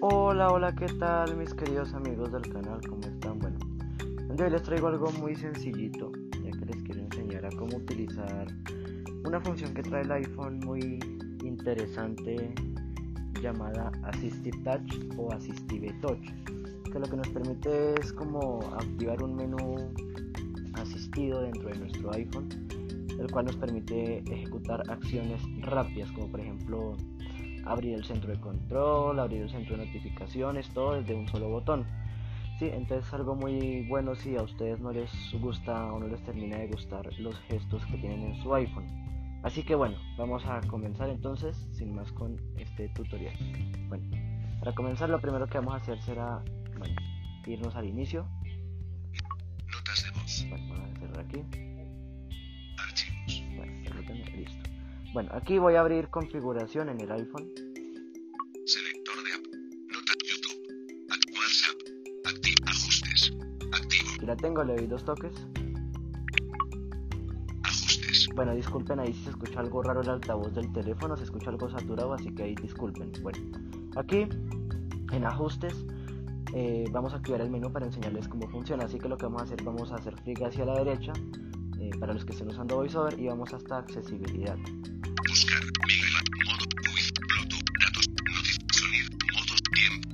Hola, hola, ¿qué tal mis queridos amigos del canal? ¿Cómo están? Bueno, hoy les traigo algo muy sencillito, ya que les quiero enseñar a cómo utilizar una función que trae el iPhone muy interesante llamada Assistive Touch o Assistive Touch, que lo que nos permite es como activar un menú asistido dentro de nuestro iPhone, el cual nos permite ejecutar acciones rápidas, como por ejemplo abrir el centro de control, abrir el centro de notificaciones, todo desde un solo botón. Sí, entonces es algo muy bueno si a ustedes no les gusta o no les termina de gustar los gestos que tienen en su iPhone. Así que bueno, vamos a comenzar entonces sin más con este tutorial. Bueno, para comenzar lo primero que vamos a hacer será bueno, irnos al inicio. Notas de voz. Bueno, vamos a cerrar aquí. Archivos. Bueno, permítanme, listo. Bueno, aquí voy a abrir configuración en el iPhone. Selector de app. Nota YouTube. Act WhatsApp. Activo. Ajustes. Activo. Aquí la tengo, le doy dos toques. Ajustes. Bueno, disculpen ahí si se escucha algo raro el altavoz del teléfono, se escucha algo saturado, así que ahí disculpen. Bueno, aquí en ajustes eh, vamos a activar el menú para enseñarles cómo funciona. Así que lo que vamos a hacer, vamos a hacer clic hacia la derecha eh, para los que estén usando VoiceOver y vamos hasta accesibilidad. Buscar. Miguel. Modo. Bluetooth. Datos. Notif. Sonido. Modos. Tiempo.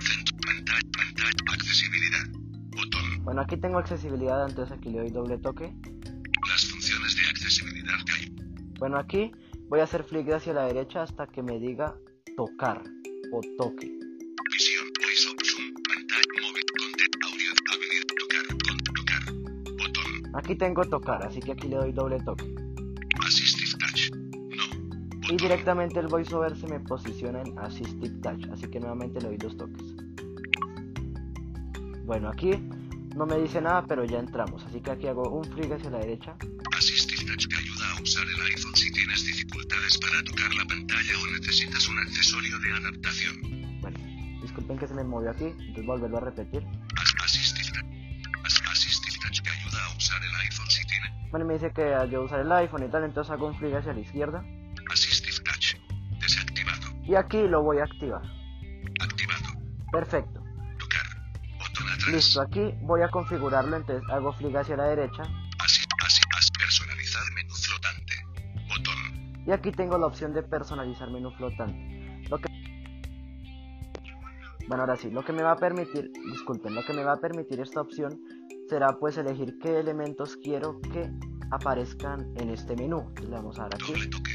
Centro. Pantalla. Pantalla. Accesibilidad. Botón. Bueno, aquí tengo accesibilidad, entonces aquí le doy doble toque. Las funciones de accesibilidad que hay. Bueno, aquí voy a hacer flick hacia la derecha hasta que me diga tocar o toque. Visión. Aquí tengo tocar, así que aquí le doy doble toque. Assistive Touch. No. Y directamente el voiceover se me posiciona en Assistive Touch, así que nuevamente le doy dos toques. Bueno, aquí no me dice nada, pero ya entramos, así que aquí hago un flick hacia la derecha. Assistive Touch te ayuda a usar el iPhone si tienes dificultades para tocar la pantalla o necesitas un accesorio de adaptación. Bueno, disculpen que se me movió aquí, entonces volverlo a repetir. Bueno, me dice que yo usar el iPhone y tal, entonces hago un flick hacia la izquierda. Assistive Touch. Desactivado. Y aquí lo voy a activar. Activado. Perfecto. Tocar. Botón atrás. Listo, aquí voy a configurarlo, entonces hago flick hacia la derecha. Así, así, as- personalizar menú flotante. Botón. Y aquí tengo la opción de personalizar menú flotante. Lo que... Bueno, ahora sí, lo que me va a permitir, disculpen, lo que me va a permitir esta opción será pues elegir qué elementos quiero que aparezcan en este menú. Le vamos a dar aquí. Doble toque.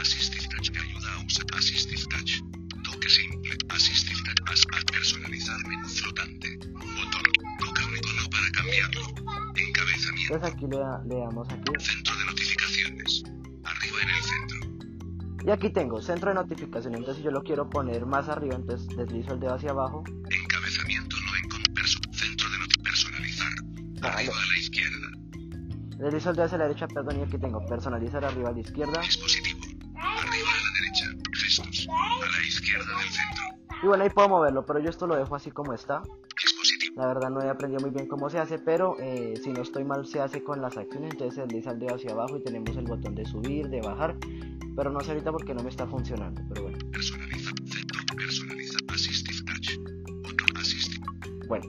Assistive Touch te ayuda a usar Assistive Touch. Toque simple. Assistive Touch. As- a personalizar menú flotante. Botón. Toca un icono para cambiarlo. Encabezamiento. Entonces aquí le, da- le damos aquí. Centro de notificaciones. Arriba en el centro. Y aquí tengo centro de notificación. Entonces si yo lo quiero poner más arriba, entonces deslizo el dedo hacia abajo. Arriba a la izquierda. Deslizo el dedo hacia la derecha, perdón, y aquí tengo personalizar arriba a la izquierda. Dispositivo. Arriba a la derecha. Gestos. A la izquierda del centro. Y bueno, ahí puedo moverlo, pero yo esto lo dejo así como está. Dispositivo. La verdad no he aprendido muy bien cómo se hace, pero eh, si no estoy mal se hace con las acciones, entonces se desliza el dedo hacia abajo y tenemos el botón de subir, de bajar, pero no sé ahorita porque no me está funcionando, pero bueno. Bueno,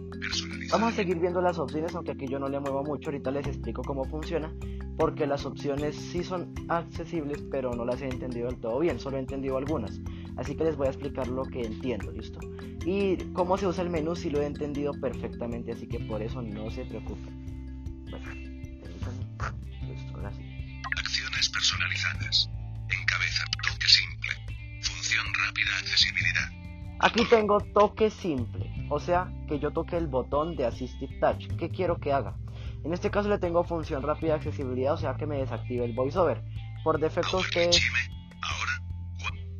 vamos a seguir viendo las opciones, aunque aquí yo no le muevo mucho, ahorita les explico cómo funciona, porque las opciones sí son accesibles, pero no las he entendido del todo bien, solo he entendido algunas, así que les voy a explicar lo que entiendo, ¿listo? Y cómo se usa el menú sí lo he entendido perfectamente, así que por eso no se preocupen. Bueno, listo, ahora sí. Acciones personalizadas. Encabeza. Toque simple. Función rápida. Accesibilidad. Aquí tengo toque simple, o sea que yo toque el botón de Assistive Touch. ¿Qué quiero que haga? En este caso le tengo función rápida de accesibilidad, o sea que me desactive el voiceover. Por defecto a ustedes,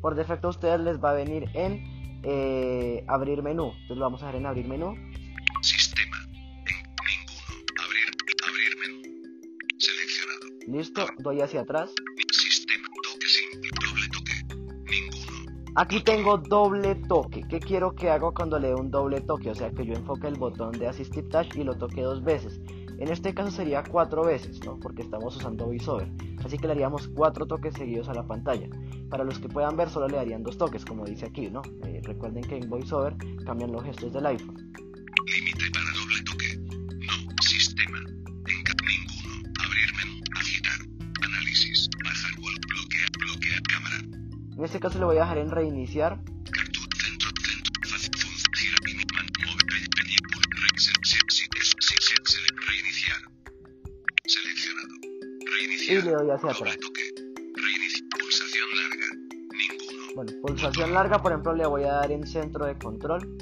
por defecto a ustedes les va a venir en eh, abrir menú. Entonces lo vamos a dejar en abrir menú. Sistema. En ninguno. Abrir. Abrir menú. Seleccionado. Listo, doy hacia atrás. Sistema. Toque simple. Aquí tengo doble toque. ¿Qué quiero que haga cuando le dé un doble toque? O sea que yo enfoque el botón de Assistive Touch y lo toque dos veces. En este caso sería cuatro veces, ¿no? Porque estamos usando VoiceOver. Así que le haríamos cuatro toques seguidos a la pantalla. Para los que puedan ver, solo le darían dos toques, como dice aquí, ¿no? Eh, recuerden que en VoiceOver cambian los gestos del iPhone. Límite para doble toque. No. Sistema. En este caso le voy a dejar en reiniciar. Y le doy hacia atrás. Pulsación. Bueno, pulsación larga, por ejemplo, le voy a dar en centro de control.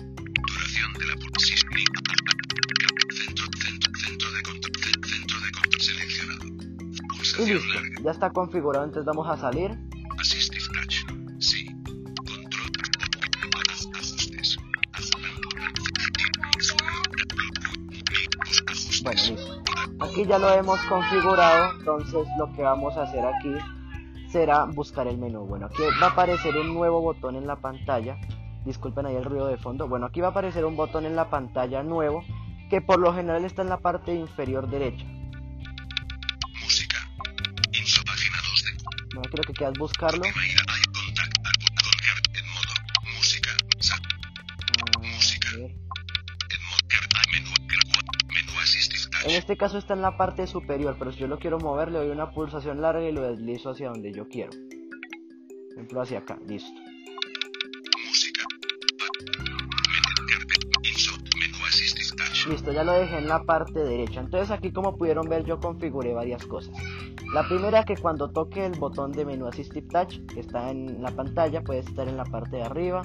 Y listo, ya está configurado, entonces vamos a salir. Aquí ya lo hemos configurado, entonces lo que vamos a hacer aquí será buscar el menú. Bueno, aquí va a aparecer un nuevo botón en la pantalla. Disculpen ahí el ruido de fondo. Bueno, aquí va a aparecer un botón en la pantalla nuevo que por lo general está en la parte inferior derecha. Música. Info página 2 de Bueno, aquí lo que queda es buscarlo. Este caso está en la parte superior, pero si yo lo quiero mover, le doy una pulsación larga y lo deslizo hacia donde yo quiero. Por ejemplo, hacia acá, listo. Listo, ya lo dejé en la parte derecha. Entonces aquí como pudieron ver yo configuré varias cosas. La primera que cuando toque el botón de menú Assistive Touch que está en la pantalla, puede estar en la parte de arriba,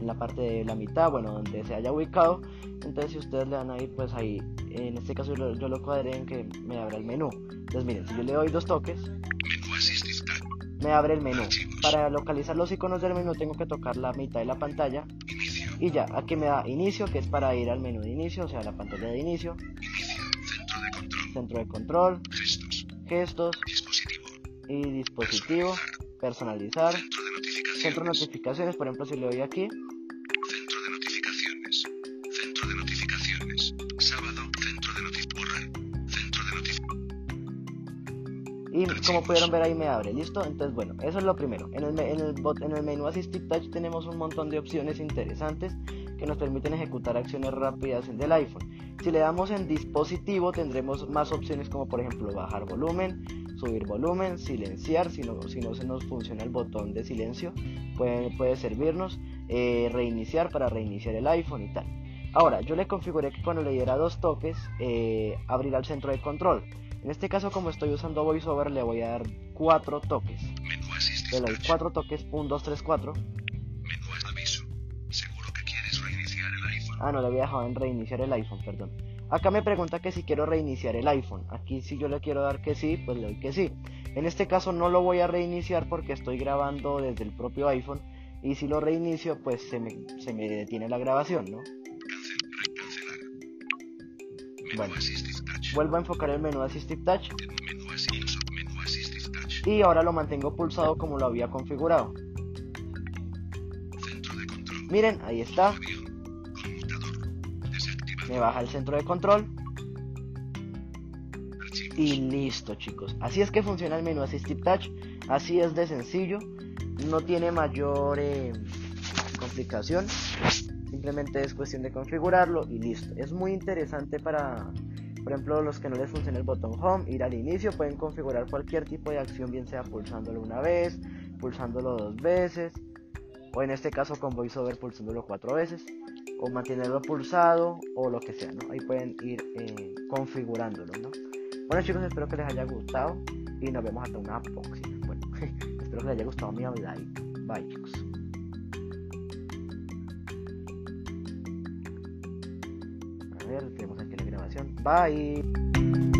en la parte de la mitad, bueno, donde se haya ubicado. Entonces si ustedes le dan ahí, pues ahí, en este caso yo, lo- cuadré en que me abra el menú. Entonces miren, si yo le doy dos toques, me abre el menú. Para localizar los iconos del menú tengo que tocar la mitad de la pantalla y ya, aquí me da inicio, que es para ir al menú de inicio, o sea, la pantalla de inicio. Centro de control. Gestos. gestos Dispositivo. y dispositivo, personalizar, Centro centro de notificaciones, por ejemplo, si le doy aquí, y como pudieron ver ahí me abre, ¿listo? Entonces, bueno, eso es lo primero. En el, en el, bot- en el menú Assistive Touch tenemos un montón de opciones interesantes que nos permiten ejecutar acciones rápidas del iPhone. Si le damos en dispositivo tendremos más opciones como por ejemplo bajar volumen, subir volumen, silenciar, si no, si no se nos funciona el botón de silencio, puede, puede servirnos, eh, reiniciar para reiniciar el iPhone y tal. Ahora, yo le configuré que cuando le diera dos toques, eh, abrirá el centro de control. En este caso, como estoy usando VoiceOver, le voy a dar cuatro toques. Menú Le doy touch. cuatro toques, 1, 2, 3, 4. Menú aviso. Seguro que quieres reiniciar el iPhone. Ah, no, le había dejado en reiniciar el iPhone, perdón. Acá me pregunta que si quiero reiniciar el iPhone. Aquí si yo le quiero dar que sí, pues le doy que sí. En este caso no lo voy a reiniciar porque estoy grabando desde el propio iPhone. Y si lo reinicio, pues se me, se me detiene la grabación, ¿no? Cancel. Re- cancelar. Menú Bueno. Vuelvo a enfocar el menú Assistive Touch. Y ahora lo mantengo pulsado como lo había configurado. Miren, ahí está. Me baja el centro de control. Y listo chicos, así es que funciona el menú Assistive Touch, así es de sencillo, no tiene mayor eh, complicación, simplemente es cuestión de configurarlo y listo. Es muy interesante para, por ejemplo, los que no les funciona el botón Home, ir al inicio, pueden configurar cualquier tipo de acción, bien sea pulsándolo una vez, pulsándolo dos veces, o en este caso con VoiceOver pulsándolo cuatro veces, o mantenerlo pulsado, o lo que sea, ¿no? Ahí pueden ir eh, configurándolo, ¿no? Bueno chicos, espero que les haya gustado y nos vemos hasta una próxima. Bueno, espero que les haya gustado mi like. Bye chicos. A ver, tenemos aquí la grabación. Bye.